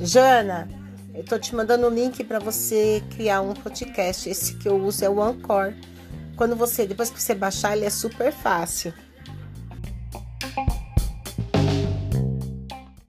Jana, eu tô te mandando um link para você criar um podcast. Esse que eu uso é o Anchor. Quando você, depois que você baixar, ele é super fácil.